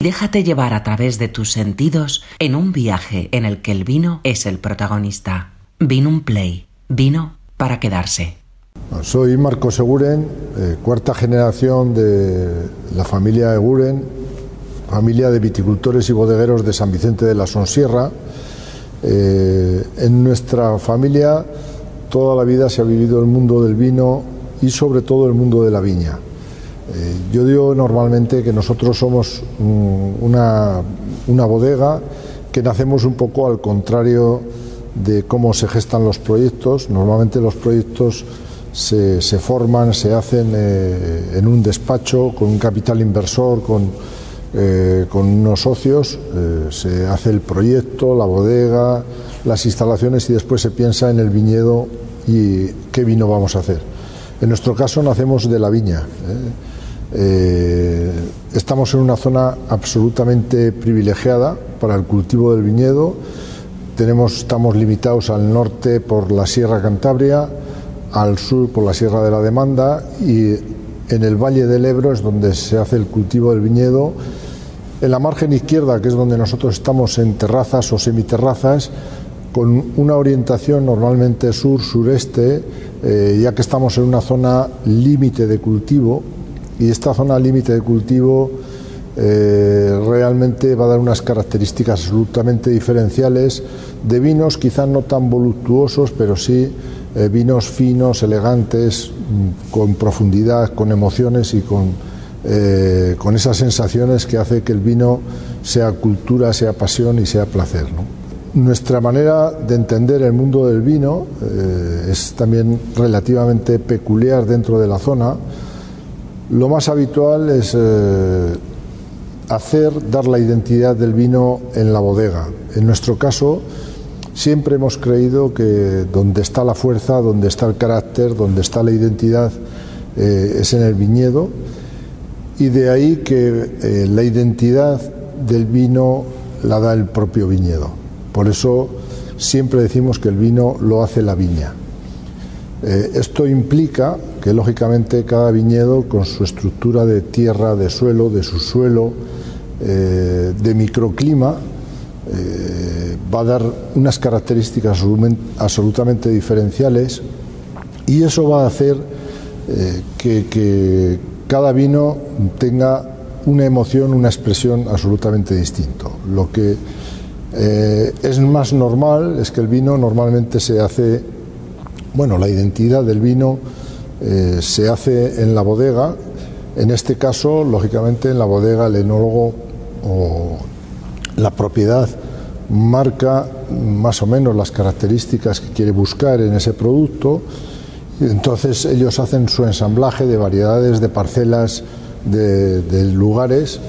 Déjate llevar a través de tus sentidos en un viaje en el que el vino es el protagonista. Vino un play. Vino para quedarse. Soy Marco Seguren, eh, cuarta generación de la familia Eguren, familia de viticultores y bodegueros de San Vicente de la Sonsierra. Eh, en nuestra familia toda la vida se ha vivido el mundo del vino y sobre todo el mundo de la viña. Eh, yo digo normalmente que nosotros somos mm, una, una bodega que nacemos un poco al contrario de cómo se gestan los proyectos. Normalmente los proyectos se, se forman, se hacen eh, en un despacho con un capital inversor, con, eh, con unos socios, se hace el proyecto, la bodega, las instalaciones y después se piensa en el viñedo y qué vino vamos a hacer. En nuestro caso nacemos de la viña. Estamos en una zona absolutamente privilegiada para el cultivo del viñedo. Tenemos, estamos limitados al norte por la Sierra Cantabria, al sur por la Sierra de la Demanda y en el Valle del Ebro es donde se hace el cultivo del viñedo. En la margen izquierda, que es donde nosotros estamos en terrazas o semiterrazas, con una orientación normalmente sur-sureste, eh, ya que estamos en una zona límite de cultivo, y esta zona límite de cultivo eh, realmente va a dar unas características absolutamente diferenciales de vinos, quizás no tan voluptuosos, pero sí eh, vinos finos, elegantes, mm, con profundidad, con emociones y con, eh, con esas sensaciones que hace que el vino sea cultura, sea pasión y sea placer. Nuestra manera de entender el mundo del vino es también relativamente peculiar dentro de la zona. Lo más habitual es hacer, dar la identidad del vino en la bodega. En nuestro caso, Siempre hemos creído que donde está la fuerza, donde está el carácter, donde está la identidad, eh, es en el viñedo. Y de ahí que eh, la identidad del vino la da el propio viñedo. Por eso siempre decimos que el vino lo hace la viña. Eh, esto implica que lógicamente cada viñedo con su estructura de tierra, de suelo, de subsuelo, de microclima, va a dar unas características absolutamente diferenciales y eso va a hacer eh, que, cada vino tenga una emoción, una expresión absolutamente distinto. Lo que eh, es más normal es que el vino normalmente se hace, bueno, la identidad del vino eh, se hace en la bodega, en este caso, lógicamente, en la bodega el enólogo o la propiedad marca más o menos las características que quiere buscar en ese producto. Entonces ellos hacen su ensamblaje de variedades de parcelas de, lugares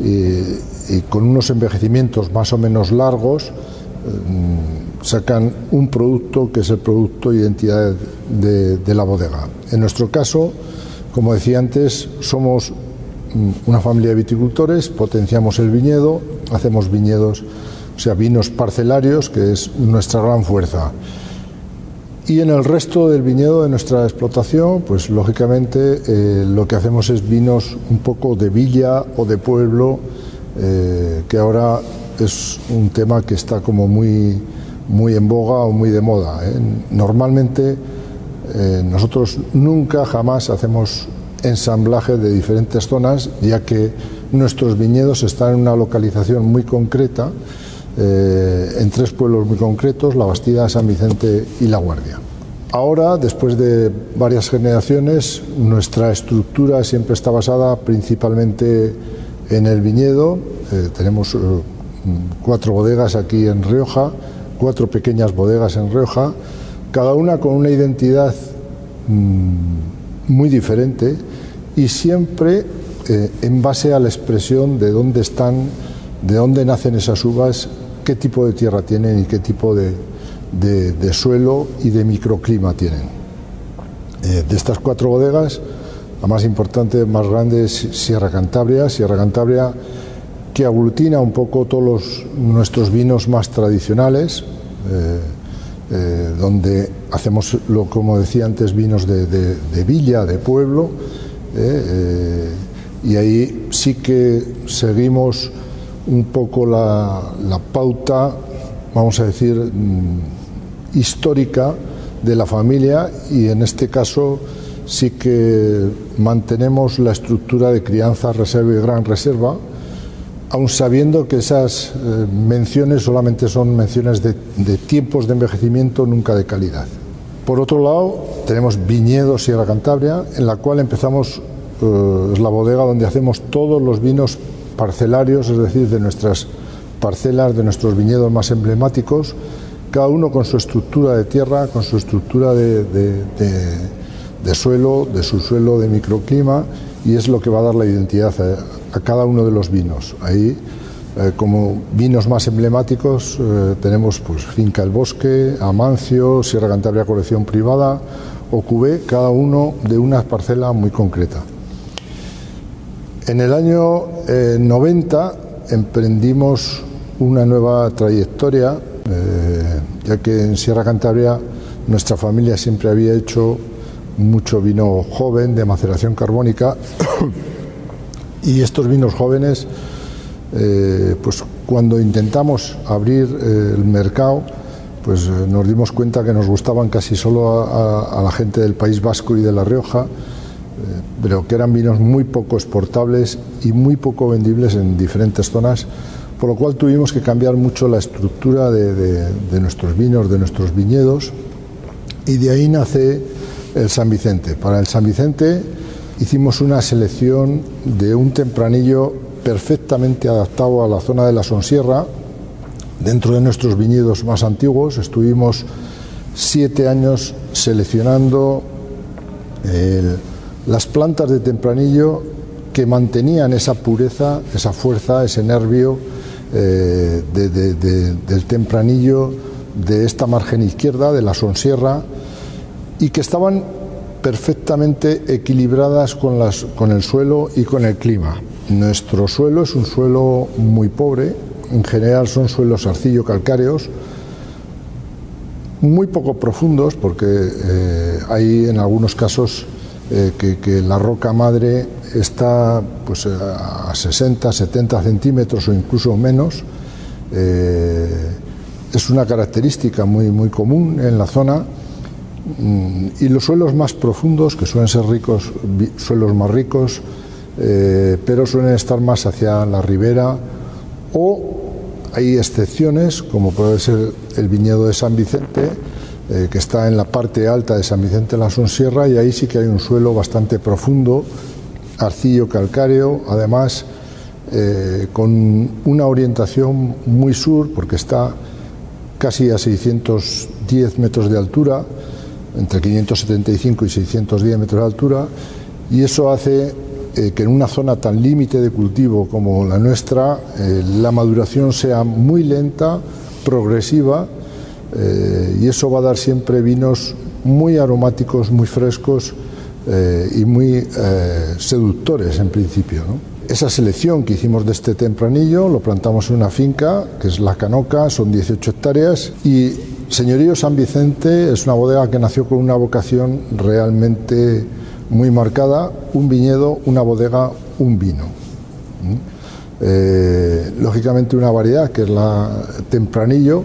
y, con unos envejecimientos más o menos largos sacan un producto que es el producto identidad de, de la bodega. En nuestro caso, como decía antes, somos mm, una familia de viticultores, potenciamos el viñedo, hacemos viñedos o sea, vinos parcelarios, que es nuestra gran fuerza. Y en el resto del viñedo de nuestra explotación, pues lógicamente eh, lo que hacemos es vinos un poco de villa o de pueblo, eh, que ahora es un tema que está como muy, muy en boga o muy de moda. ¿eh? Normalmente nosotros nunca jamás hacemos ensamblaje de diferentes zonas, ya que nuestros viñedos están en una localización muy concreta eh, en tres pueblos muy concretos, La Bastida, San Vicente y La Guardia. Ahora, después de varias generaciones, nuestra estructura siempre está basada principalmente en el viñedo. Eh, tenemos eh, cuatro bodegas aquí en Rioja, cuatro pequeñas bodegas en Rioja, cada una con una identidad mm, muy diferente y siempre en base a la expresión de dónde están, de dónde nacen esas uvas qué tipo de tierra tienen y qué tipo de, suelo y de microclima tienen. Eh, de estas cuatro bodegas, la más importante, más grande es Sierra Cantabria. Sierra Cantabria que aglutina un poco todos nuestros vinos más tradicionales, eh, eh, donde hacemos, lo, como decía antes, vinos de, villa, de pueblo, y ahí sí que seguimos un poco la, pauta, vamos a decir, mm, histórica de la familia y en este caso sí que mantenemos la estructura de crianza, reserva y gran reserva, aun sabiendo que esas eh, menciones solamente son menciones de, tiempos de envejecimiento, nunca de calidad. Por otro lado, tenemos Viñedo Sierra Cantabria, en la cual empezamos, eh, la bodega donde hacemos todos los vinos parcelarios, es decir, de nuestras parcelas, de nuestros viñedos más emblemáticos, cada uno con su estructura de tierra, con su estructura de, de suelo, de subsuelo, de microclima, y es lo que va a dar la identidad a cada uno de los vinos. Ahí, eh, como vinos más emblemáticos, eh, tenemos pues, Finca El Bosque, Amancio, Sierra Cantabria Colección Privada o Cubé, cada uno de una parcela muy concreta. En el año 90 eh, emprendimos una nueva trayectoria, ya que en Sierra Cantabria nuestra familia siempre había hecho mucho vino joven de maceración carbónica Y estos vinos jóvenes, eh, pues cuando intentamos abrir eh, el mercado, pues eh, nos dimos cuenta que nos gustaban casi solo a, la gente del País Vasco y de La Rioja, pero que eran vinos muy poco exportables y muy poco vendibles en diferentes zonas, por lo cual tuvimos que cambiar mucho la estructura de, de nuestros vinos, de nuestros viñedos, y de ahí nace el San Vicente. Para el San Vicente hicimos una selección de un tempranillo perfectamente adaptado a la zona de la Sonsierra. Dentro de nuestros viñedos más antiguos estuvimos siete años seleccionando las plantas de tempranillo que mantenían esa pureza, esa fuerza, ese nervio eh, del tempranillo de esta margen izquierda, de la Sonsierra, y que estaban perfectamente equilibradas con, las, con el suelo y con el clima. Nuestro suelo es un suelo muy pobre, en general son suelos arcillo-calcáreos, muy poco profundos, porque eh, hay en algunos casos eh, que, la roca madre está pues, a 60, 70 centímetros o incluso menos. Eh, es una característica muy, muy común en la zona y los suelos más profundos, que suelen ser ricos, suelos más ricos, eh, pero suelen estar más hacia la ribera o hay excepciones, como puede ser el viñedo de San Vicente, eh, que está en la parte alta de San Vicente de la Sonsierra, y ahí sí que hay un suelo bastante profundo, arcillo calcáreo, además eh, con una orientación muy sur, porque está casi a 610 metros de altura, entre 575 y 610 metros de altura, y eso hace eh, que en una zona tan límite de cultivo como la nuestra, eh, la maduración sea muy lenta, progresiva, eh, y eso va a dar siempre vinos muy aromáticos, muy frescos y muy seductores en principio. Esa selección que hicimos de este tempranillo lo plantamos en una finca, que es La Canoca, son 18 hectáreas, y Señorío San Vicente es una bodega que nació con una vocación realmente muy marcada, un viñedo, una bodega, un vino. ¿Mm? Eh, lógicamente una variedad que es la tempranillo,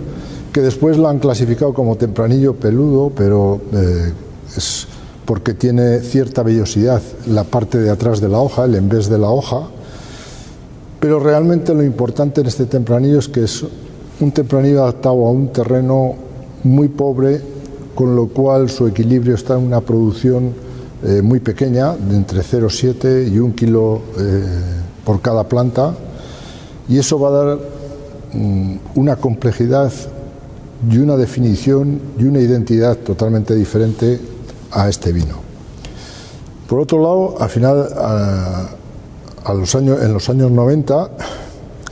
que después la han clasificado como tempranillo peludo, pero eh, es porque tiene cierta vellosidad la parte de atrás de la hoja, el en vez de la hoja, pero realmente lo importante en este tempranillo es que es un tempranillo adaptado a un terreno muy pobre, con lo cual su equilibrio está en una producción eh, muy pequeña, de entre 0,7 y 1 kilo eh, por cada planta, y eso va a dar mm, una complejidad y una definición y una identidad totalmente diferente a este vino. Por otro lado, al final, en los años 90,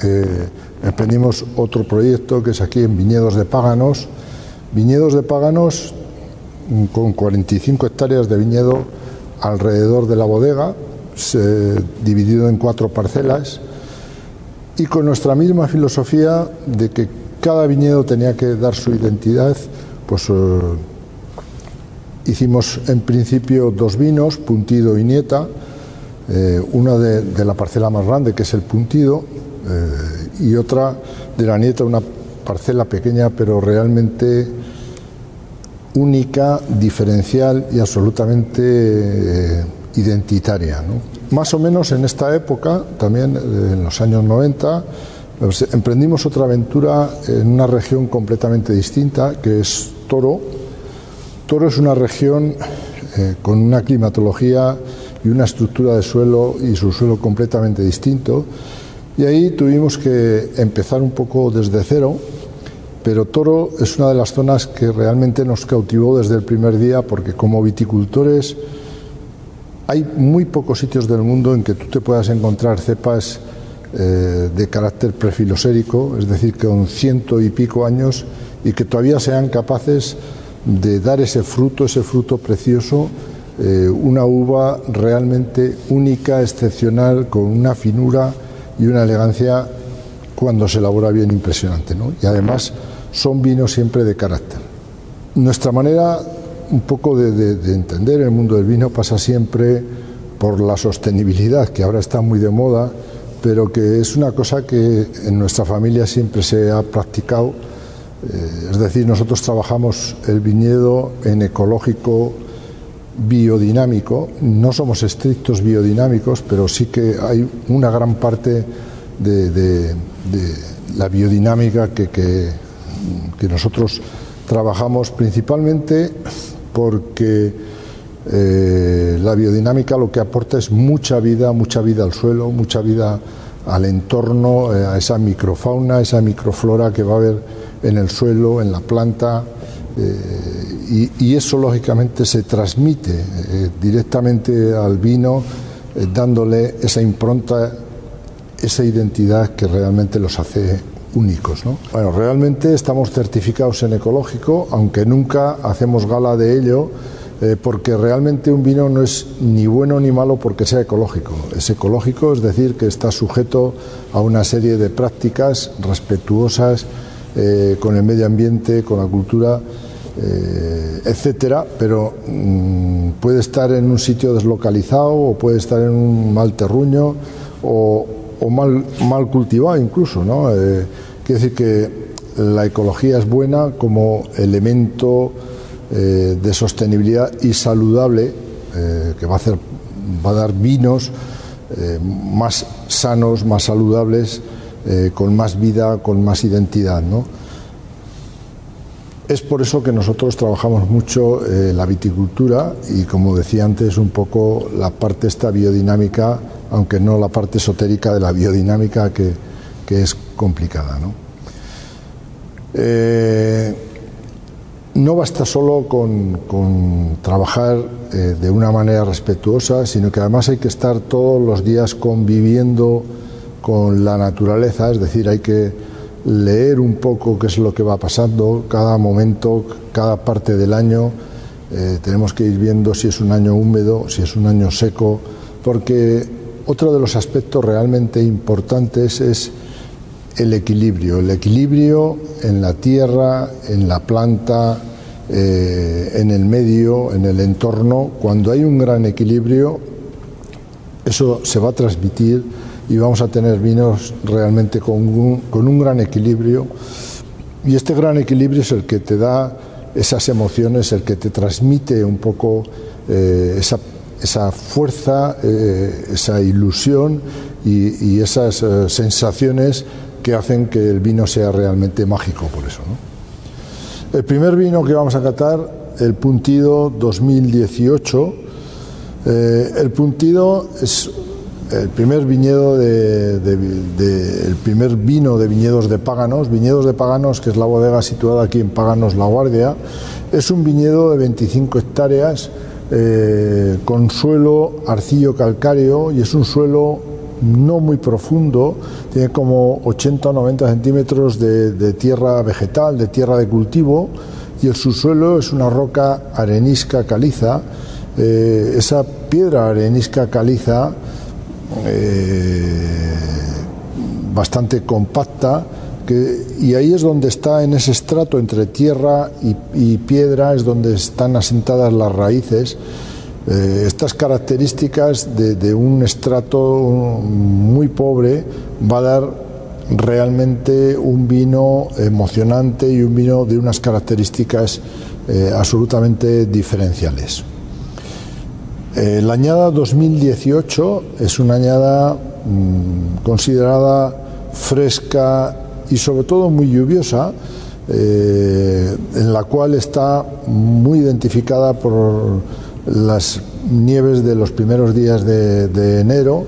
eh, emprendimos otro proyecto que es aquí en Viñedos de Páganos, Viñedos de Paganos mm, con 45 hectáreas de viñedo alrededor de la bodega, dividido en cuatro parcelas, y con nuestra misma filosofía de que cada viñedo tenía que dar su identidad, pues eh, hicimos en principio dos vinos, Puntido y Nieta, eh, una de, la parcela más grande, que es el puntido, eh, y otra de la nieta, una parcela pequeña, pero realmente única, diferencial y absolutamente eh, identitaria. Más o menos en esta época, también en los años 90, pues, emprendimos otra aventura en una región completamente distinta, que es Toro. Toro es una región con una climatología y una estructura de suelo y su suelo completamente distinto. Y ahí tuvimos que empezar un poco desde cero, pero Toro es una de las zonas que realmente nos cautivó desde el primer día porque como viticultores hay muy pocos sitios del mundo en que tú te puedas encontrar cepas eh, de carácter prefilosérico, es decir, con ciento y pico años y que todavía sean capaces de dar ese fruto, ese fruto precioso eh, una uva realmente única, excepcional, con una finura y una elegancia cuando se elabora bien impresionante. ¿no? Y además son vinos siempre de carácter. Nuestra manera un poco de, entender el mundo del vino pasa siempre por la sostenibilidad, que ahora está muy de moda, pero que es una cosa que en nuestra familia siempre se ha practicado. Eh, es decir, nosotros trabajamos el viñedo en ecológico, biodinámico, no somos estrictos biodinámicos, pero sí que hay una gran parte de, la biodinámica que, que, nosotros trabajamos principalmente porque eh, la biodinámica lo que aporta es mucha vida, mucha vida al suelo, mucha vida al entorno, eh, a esa microfauna, esa microflora que va a haber en el suelo, en la planta, eh, y, eso lógicamente se transmite directamente al vino, dándole esa impronta, esa identidad que realmente los hace únicos. Bueno, realmente estamos certificados en ecológico, aunque nunca hacemos gala de ello, porque realmente un vino no es ni bueno ni malo porque sea ecológico. Es ecológico, es decir, que está sujeto a una serie de prácticas respetuosas con el medio ambiente, con la cultura eh, etcétera, pero mm, puede estar en un sitio deslocalizado o puede estar en un mal terruño o, mal, mal cultivado incluso, ¿no? Eh, quiere decir que la ecología es buena como elemento eh, de sostenibilidad y saludable que va a hacer va a dar vinos más sanos, más saludables, con más vida, con más identidad, ¿no? Es por eso que nosotros trabajamos mucho eh, la viticultura y, como decía antes, un poco la parte esta biodinámica, aunque no la parte esotérica de la biodinámica que, es complicada. ¿no? Eh, no basta solo con, trabajar eh, de una manera respetuosa, sino que además hay que estar todos los días conviviendo con la naturaleza, es decir, hay que leer un poco qué es lo que va pasando, cada momento, cada parte del año. Eh, tenemos que ir viendo si es un año húmedo, si es un año seco, porque otro de los aspectos realmente importantes es el equilibrio, el equilibrio en la tierra, en la planta, eh, en el medio, en el entorno. Cuando hay un gran equilibrio, eso se va a transmitir y vamos a tener vinos realmente con un, con un gran equilibrio. Y este gran equilibrio es el que te da esas emociones, el que te transmite un poco eh, esa, esa, fuerza, eh, esa ilusión y, esas sensaciones que hacen que el vino sea realmente mágico por eso. El primer vino que vamos a catar, el Puntido 2018. el Puntido es el primer viñedo de, el primer vino de viñedos de Páganos, Viñedos de Páganos, que es la bodega situada aquí en Páganos La Guardia, es un viñedo de 25 hectáreas eh, con suelo arcillo calcáreo y es un suelo no muy profundo, tiene como 80 o 90 centímetros de, tierra vegetal, de tierra de cultivo y el subsuelo es una roca arenisca caliza. Eh, esa piedra arenisca caliza eh, bastante compacta, y ahí es donde está, en ese estrato entre tierra y, piedra, es donde están asentadas las raíces. Eh, estas características de, un estrato muy pobre va a dar realmente un vino emocionante y un vino de unas características eh, absolutamente diferenciales. Eh, la añada 2018 es una añada mm, considerada fresca y sobre todo muy lluviosa, en la cual está muy identificada por las nieves de los primeros días de, enero,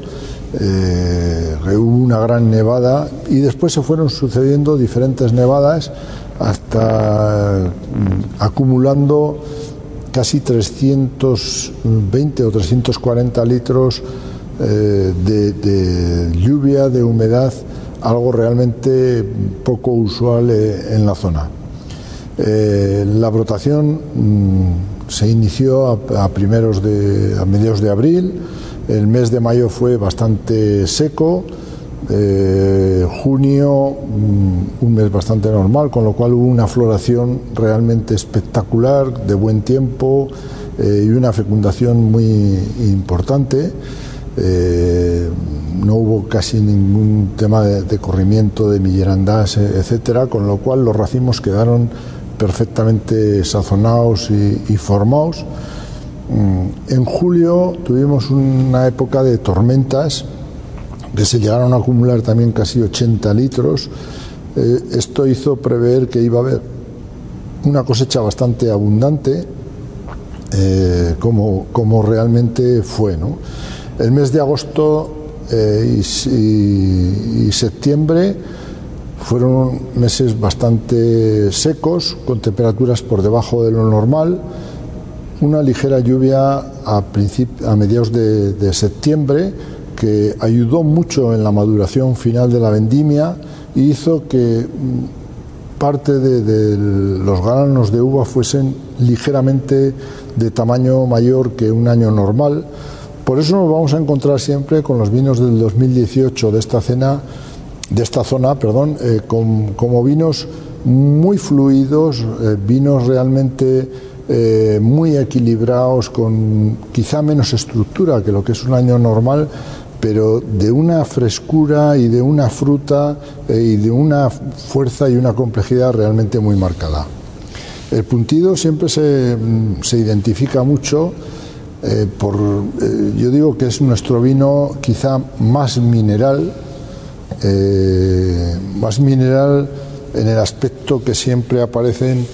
eh, hubo una gran nevada y después se fueron sucediendo diferentes nevadas hasta mm, acumulando casi 320 o 340 litros eh, de, lluvia, de humedad, algo realmente poco usual eh, en la zona. la brotación mm, se inició a, primeros de, a mediados de abril, el mes de mayo fue bastante seco, eh, junio mm, un mes bastante normal, con lo cual hubo una floración realmente espectacular, de buen tiempo eh, y una fecundación muy importante. Eh, no hubo casi ningún tema de, corrimiento de millerandás, etcétera, con lo cual los racimos quedaron perfectamente sazonados y, formados. Mm, en julio tuvimos una época de tormentas que se llegaron a acumular también casi 80 litros. Eh, esto hizo prever que iba a haber una cosecha bastante abundante, eh, como, como, realmente fue. El mes de agosto eh, y septiembre fueron meses bastante secos, con temperaturas por debajo de lo normal, una ligera lluvia a, a mediados de, septiembre que ayudó mucho en la maduración final de la vendimia y hizo que mm, parte de, los granos de uva fuesen ligeramente de tamaño mayor que un año normal. Por eso nos vamos a encontrar siempre con los vinos del 2018 de esta cena de esta zona, perdón, eh, como vinos muy fluidos, eh, vinos realmente eh, muy equilibrados, con quizá menos estructura que lo que es un año normal, pero de una frescura y de una fruta y de una fuerza y una complejidad realmente muy marcada. El puntido siempre se, mm, se identifica mucho por, yo digo que es nuestro vino quizá más mineral, eh, más mineral en el aspecto que siempre aparecen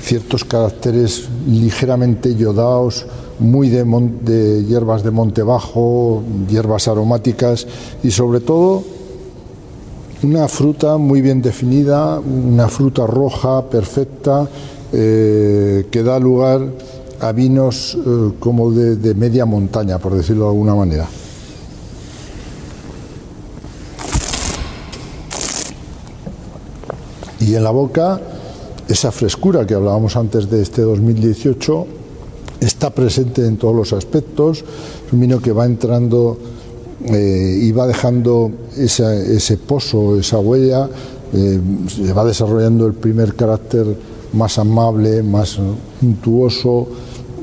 ciertos caracteres ligeramente yodados, muy de, de, hierbas de monte bajo, hierbas aromáticas y sobre todo una fruta muy bien definida, una fruta roja perfecta eh, que da lugar a vinos eh, como de media montaña, por decirlo de alguna manera. Y en la boca, esa frescura que hablábamos antes de este 2018 está presente en todos los aspectos. Es un vino que va entrando eh, y va dejando ese pozo, esa huella, eh, se va desarrollando el primer carácter más amable, más untuoso.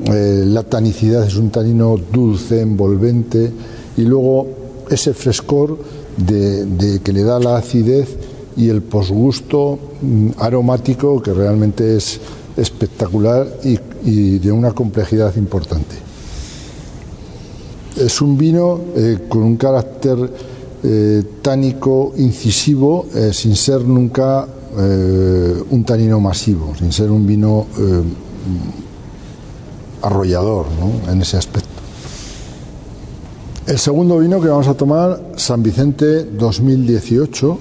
Eh, la tanicidad es un tanino dulce, envolvente, y luego ese frescor de que le da la acidez y el posgusto mm, aromático que realmente es espectacular y, de una complejidad importante. Es un vino eh, con un carácter eh, tánico incisivo eh, sin ser nunca un tanino masivo, sin ser un vino arrollador en ese aspecto. El segundo vino que vamos a tomar, San Vicente 2018,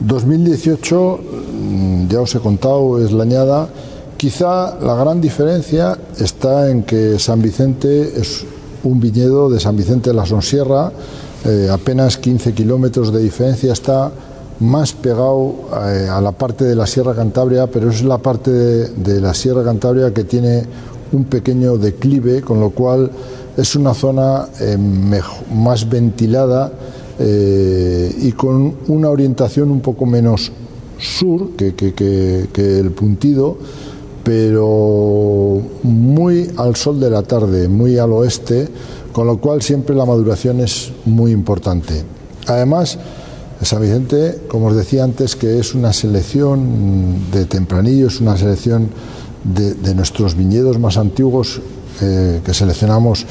2018, mm, ya os he contado, es la añada. Quizá la gran diferencia está en que San Vicente es un viñedo de San Vicente de la Sonsierra, eh, apenas 15 kilómetros de diferencia, está más pegado eh, a la parte de la Sierra Cantabria, pero es la parte de, la Sierra Cantabria que tiene un pequeño declive, con lo cual es una zona eh, más ventilada eh, y con una orientación un poco menos sur que, el puntido, pero muy al sol de la tarde, muy al oeste, con lo cual siempre la maduración es muy importante. Además, San Vicente, como os decía antes, que es una selección de tempranillo, es una selección de, nuestros viñedos más antiguos eh, que seleccionamos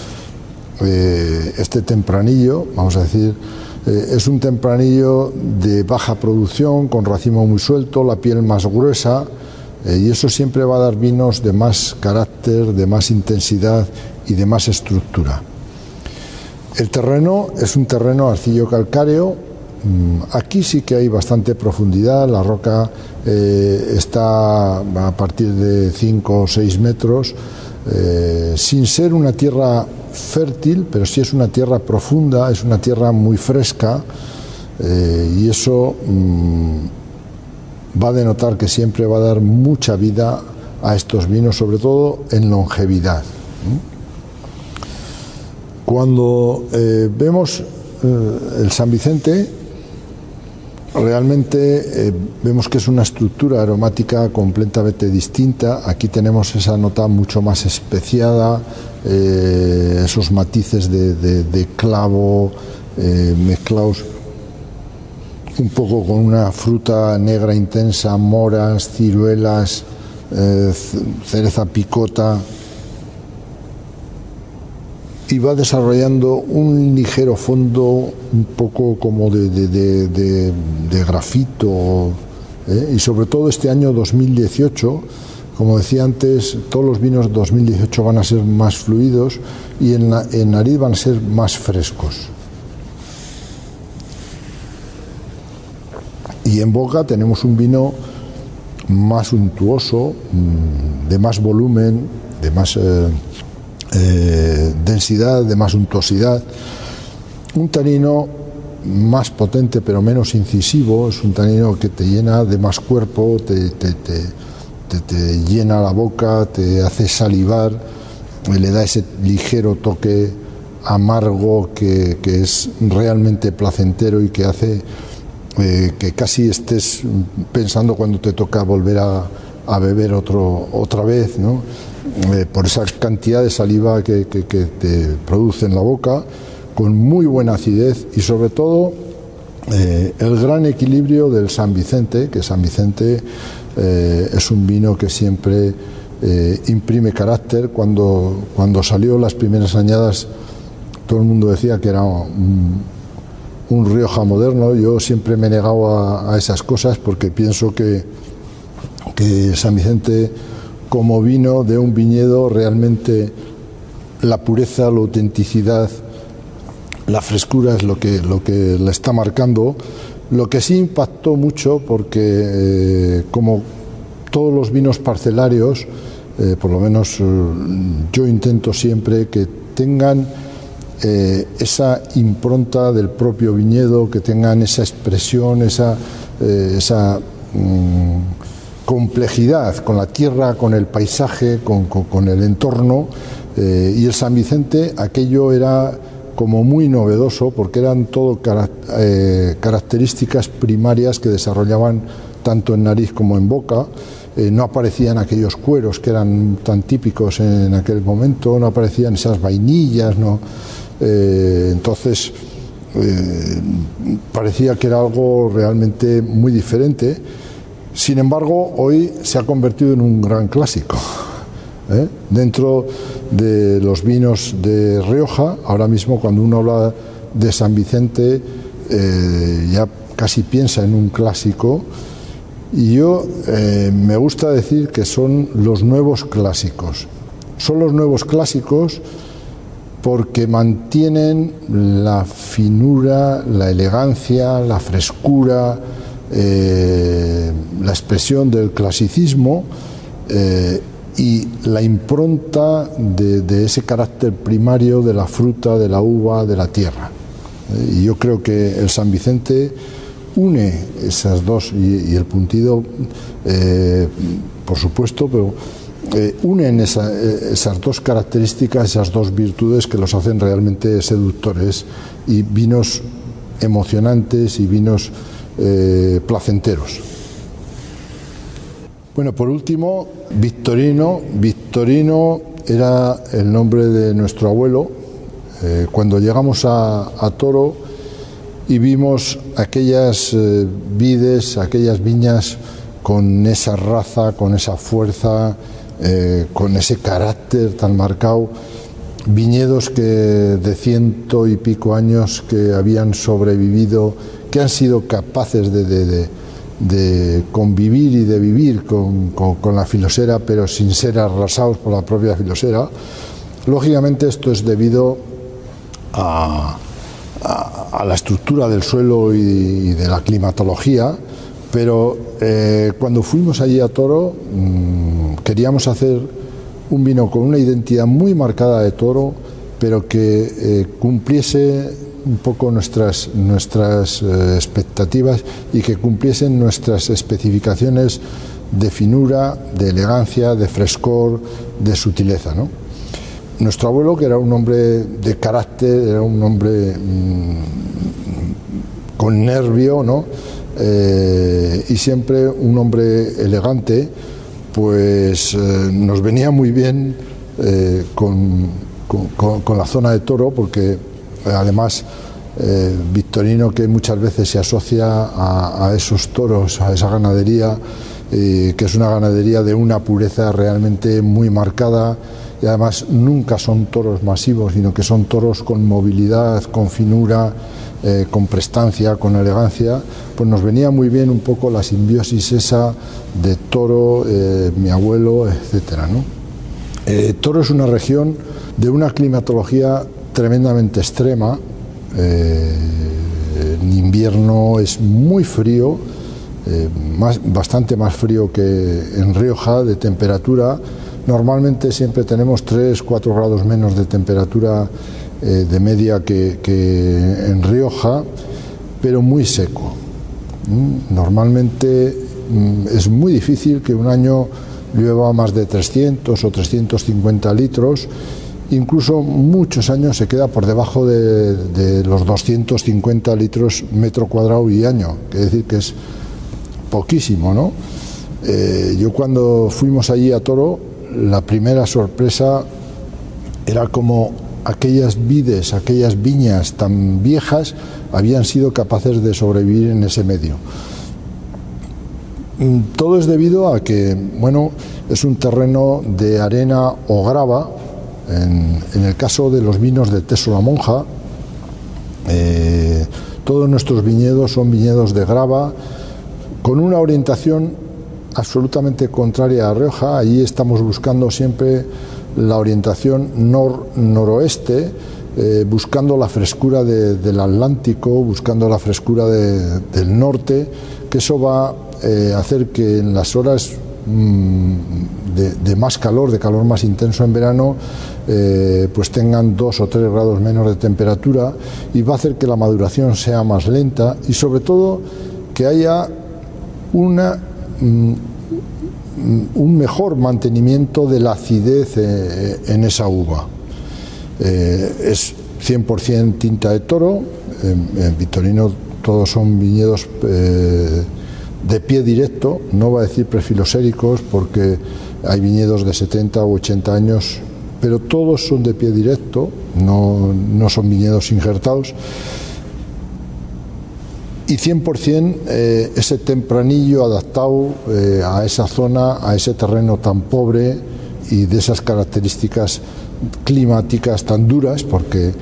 eh, este tempranillo, vamos a decir, eh, es un tempranillo de baja producción, con racimo muy suelto, la piel más gruesa, y eso siempre va a dar vinos de más carácter, de más intensidad y de más estructura. El terreno es un terreno arcillo calcáreo. Mm, aquí sí que hay bastante profundidad. La roca eh, está a partir de 5 o 6 metros, eh, sin ser una tierra fértil, pero sí es una tierra profunda, es una tierra muy fresca eh, y eso mm, va a denotar que siempre va a dar mucha vida a estos vinos, sobre todo en longevidad. Cuando eh, vemos eh, el San Vicente, realmente eh, vemos que es una estructura aromática completamente distinta. Aquí tenemos esa nota mucho más especiada, esos matices de, clavo mezclados un poco con una fruta negra intensa, moras, ciruelas, cereza picota y va desarrollando un ligero fondo un poco como de, grafito ¿eh? y sobre todo este año 2018 como decía antes todos los vinos 2018 van a ser más fluidos y en, en nariz van a ser más frescos y en boca tenemos un vino más untuoso mm, de más volumen de más eh, eh, densidad, de más untuosidad. Un tanino más potente pero menos incisivo, es un tanino que te llena de más cuerpo, te, te, llena la boca, te hace salivar, le da ese ligero toque amargo que, es realmente placentero y que hace eh, que casi estés pensando cuando te toca volver a, a beber otro, otra vez, ¿no? Eh, por esa cantidad de saliva que, te produce en la boca, con muy buena acidez y sobre todo eh, el gran equilibrio del San Vicente, que San Vicente eh, es un vino que siempre imprime carácter. Cuando, cuando salió las primeras añadas, todo el mundo decía que era un, Rioja moderno. Yo siempre me he negado a, a esas cosas porque pienso que, que San Vicente como vino de un viñedo realmente la pureza, la autenticidad, la frescura es lo que, lo que le está marcando. Lo que sí impactó mucho porque eh, como todos los vinos parcelarios, eh, por lo menos eh, yo intento siempre que tengan esa impronta del propio viñedo, que tengan esa expresión, esa, esa mm, complejidad con la tierra, con el paisaje, con, el entorno. Eh, y el San Vicente, aquello era como muy novedoso porque eran todo eh, características primarias que desarrollaban tanto en nariz como en boca. Eh, no aparecían aquellos cueros que eran tan típicos en aquel momento, no aparecían esas vainillas, no. entonces parecía que era algo realmente muy diferente sin embargo, hoy se ha convertido en un gran clásico. ¿eh? Dentro de los vinos de Rioja, ahora mismo cuando uno habla de San Vicente, eh, ya casi piensa en un clásico. Y yo eh, me gusta decir que son los nuevos clásicos. Son los nuevos clásicos porque mantienen la finura, la elegancia, la frescura, eh, la expresión del clasicismo eh, y la impronta de, ese carácter primario de la fruta, de la uva, de la tierra. Eh, y yo creo que el San Vicente une esas dos, y, el puntido, por supuesto, pero unen esas dos características, esas dos virtudes que los hacen realmente seductores y vinos emocionantes y vinos eh, placenteros. Bueno, por último, Victorino. Victorino era el nombre de nuestro abuelo. Eh, cuando llegamos a, Toro y vimos aquellas eh, vides, aquellas viñas con esa raza, con esa fuerza, con ese carácter tan marcado, viñedos que de ciento y pico años que habían sobrevivido, que han sido capaces de, convivir y de vivir con, la filosera, pero sin ser arrasados por la propia filosera. Lógicamente esto es debido a, la estructura del suelo y, de la climatología, pero eh, cuando fuimos allí a Toro mm, queríamos hacer un vino con una identidad muy marcada de toro, pero que eh, cumpliese un poco nuestras, nuestras eh, expectativas y que cumpliesen nuestras especificaciones de finura, de elegancia, de frescor, de sutileza. ¿no? Nuestro abuelo, que era un hombre de carácter, era un hombre mm, con nervio, ¿no? Eh, y siempre un hombre elegante, pues eh, nos venía muy bien eh, con, la zona de toro, porque eh, además Victorino, que muchas veces se asocia a, esos toros, a esa ganadería, que es una ganadería de una pureza realmente muy marcada, y además nunca son toros masivos, sino que son toros con movilidad, con finura, con prestancia, con elegancia, pues nos venía muy bien un poco la simbiosis esa de Toro, eh, mi abuelo, etcétera. ¿no? Eh, Toro es una región de una climatología tremendamente extrema. Eh, en invierno es muy frío, más, bastante más frío que en Rioja de temperatura. Normalmente siempre tenemos 3-4 grados menos de temperatura de media que, que en Rioja, pero muy seco. Mm, normalmente Mm, es muy difícil que un año llueva más de 300 o 350 litros, incluso muchos años se queda por debajo de, los 250 litros metro cuadrado y año, que decir que es poquísimo, ¿no? Eh, yo cuando fuimos allí a Toro, la primera sorpresa era como aquellas vides, aquellas viñas tan viejas habían sido capaces de sobrevivir en ese medio. Mm, todo es debido a que, bueno, es un terreno de arena o grava. En, el caso de los vinos de Teso la Monja, eh, todos nuestros viñedos son viñedos de grava, con una orientación absolutamente contraria a Rioja. Allí estamos buscando siempre la orientación nor-noroeste, eh, buscando la frescura del Atlántico, buscando la frescura del norte, que eso va eh, hacer que en las horas mm, de, más calor, de calor más intenso en verano, eh, pues tengan dos o tres grados menos de temperatura y va a hacer que la maduración sea más lenta y sobre todo que haya una, mm, un mejor mantenimiento de la acidez eh, en esa uva. es 100% tinta de toro, en, en Victorino todos son viñedos de pie directo, no va a decir prefiloséricos porque hay viñedos de 70 u 80 años, pero todos son de pie directo, no, son viñedos injertados. Y 100% eh, ese tempranillo adaptado eh, a esa zona, a ese terreno tan pobre y de esas características climáticas tan duras, porque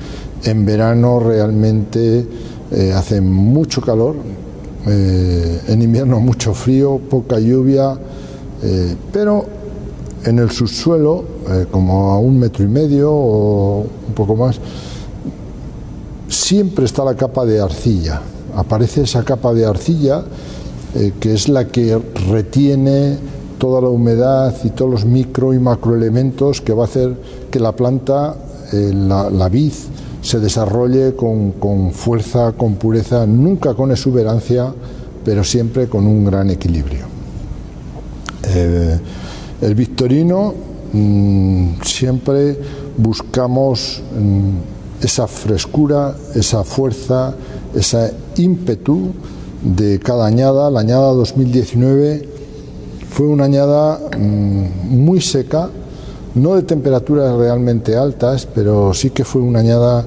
en verano realmente eh, hace mucho calor, eh, en invierno mucho frío, poca lluvia, pero en el subsuelo, eh, como a un metro y medio o un poco más, siempre está la capa de arcilla. Aparece esa capa de arcilla que es la que retiene toda la humedad y todos los micro y macroelementos que va a hacer que la planta, la, la vid, se desarrolle con, fuerza, con pureza, nunca con exuberancia, pero siempre con un gran equilibrio. Eh, el victorino mm, siempre buscamos mm, esa frescura, esa fuerza, ese ímpetu de cada añada. La añada 2019 fue una añada mm, muy seca, no de temperaturas realmente altas, pero sí que fue una añada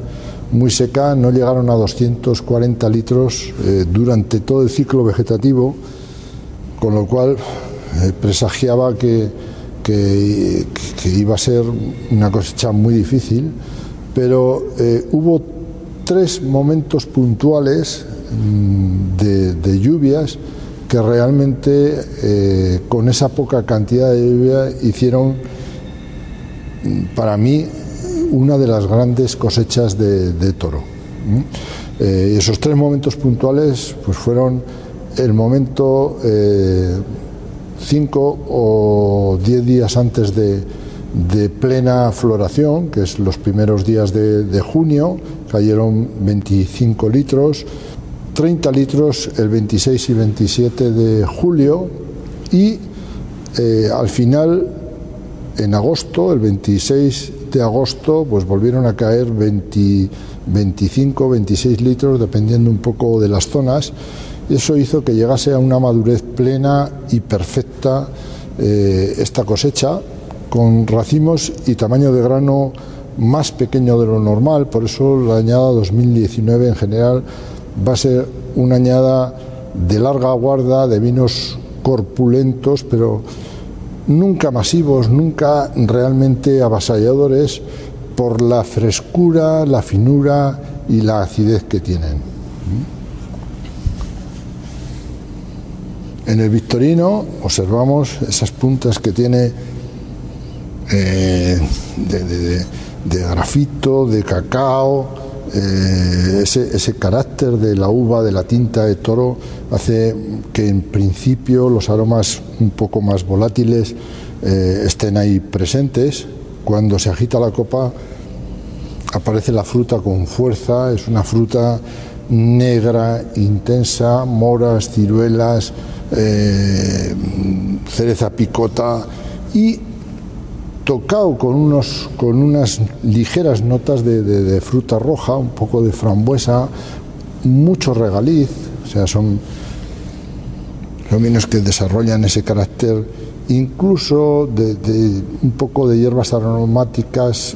muy seca, no llegaron a 240 litros eh, durante todo el ciclo vegetativo, con lo cual presagiaba que, que, iba a ser una cosecha muy difícil, pero eh, hubo tres momentos puntuales mm, de, lluvias que realmente con esa poca cantidad de lluvia hicieron mm, para mí una de las grandes cosechas de, toro. Eh, esos tres momentos puntuales pues fueron el momento eh, cinco o diez días antes de, plena floración, que es los primeros días de, junio, cayeron 25 litros, 30 litros el 26 y 27 de julio y eh, al final, en agosto, el 26 de agosto pues volvieron a caer 25, 26 litros, dependiendo un poco de las zonas. Eso hizo que llegase a una madurez plena y perfecta eh, esta cosecha, con racimos y tamaño de grano más pequeño de lo normal, por eso la añada 2019 en general va a ser una añada de larga guarda, de vinos corpulentos, pero nunca masivos, nunca realmente avasalladores por la frescura, la finura y la acidez que tienen. En el Victorino observamos esas puntas que tiene eh, de, grafito, de cacao, eh, ese, carácter de la uva, de la tinta de toro, hace que en principio los aromas un poco más volátiles eh, estén ahí presentes. Cuando se agita la copa aparece la fruta con fuerza, es una fruta negra, intensa, moras, ciruelas, eh, cereza picota y tocado con, unos, con unas ligeras notas de, fruta roja, un poco de frambuesa, mucho regaliz, o sea, son, vinos que desarrollan ese carácter incluso de, un poco de hierbas aromáticas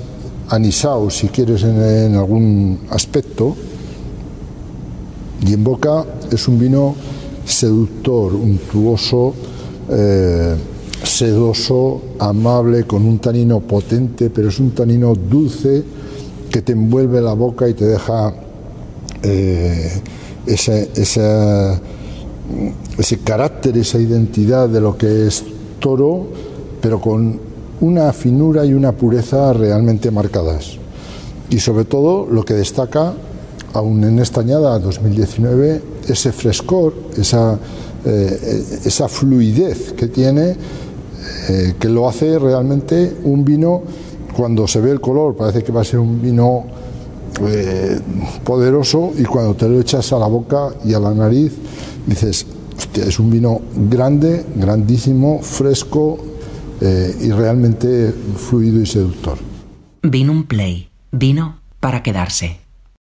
anisao, si quieres, en, algún aspecto. Y en boca es un vino seductor, untuoso, eh, sedoso, amable, con un tanino potente, pero es un tanino dulce que te envuelve la boca y te deja eh, ese, ese carácter, esa identidad de lo que es toro, pero con una finura y una pureza realmente marcadas. Y sobre todo lo que destaca, aún en esta añada 2019, ese frescor, esa, eh, esa fluidez que tiene eh, que lo hace realmente un vino, cuando se ve el color, parece que va a ser un vino eh, poderoso y cuando te lo echas a la boca y a la nariz, dices, hostia, es un vino grande, grandísimo, fresco y realmente fluido y seductor. Vino un play, vino para quedarse.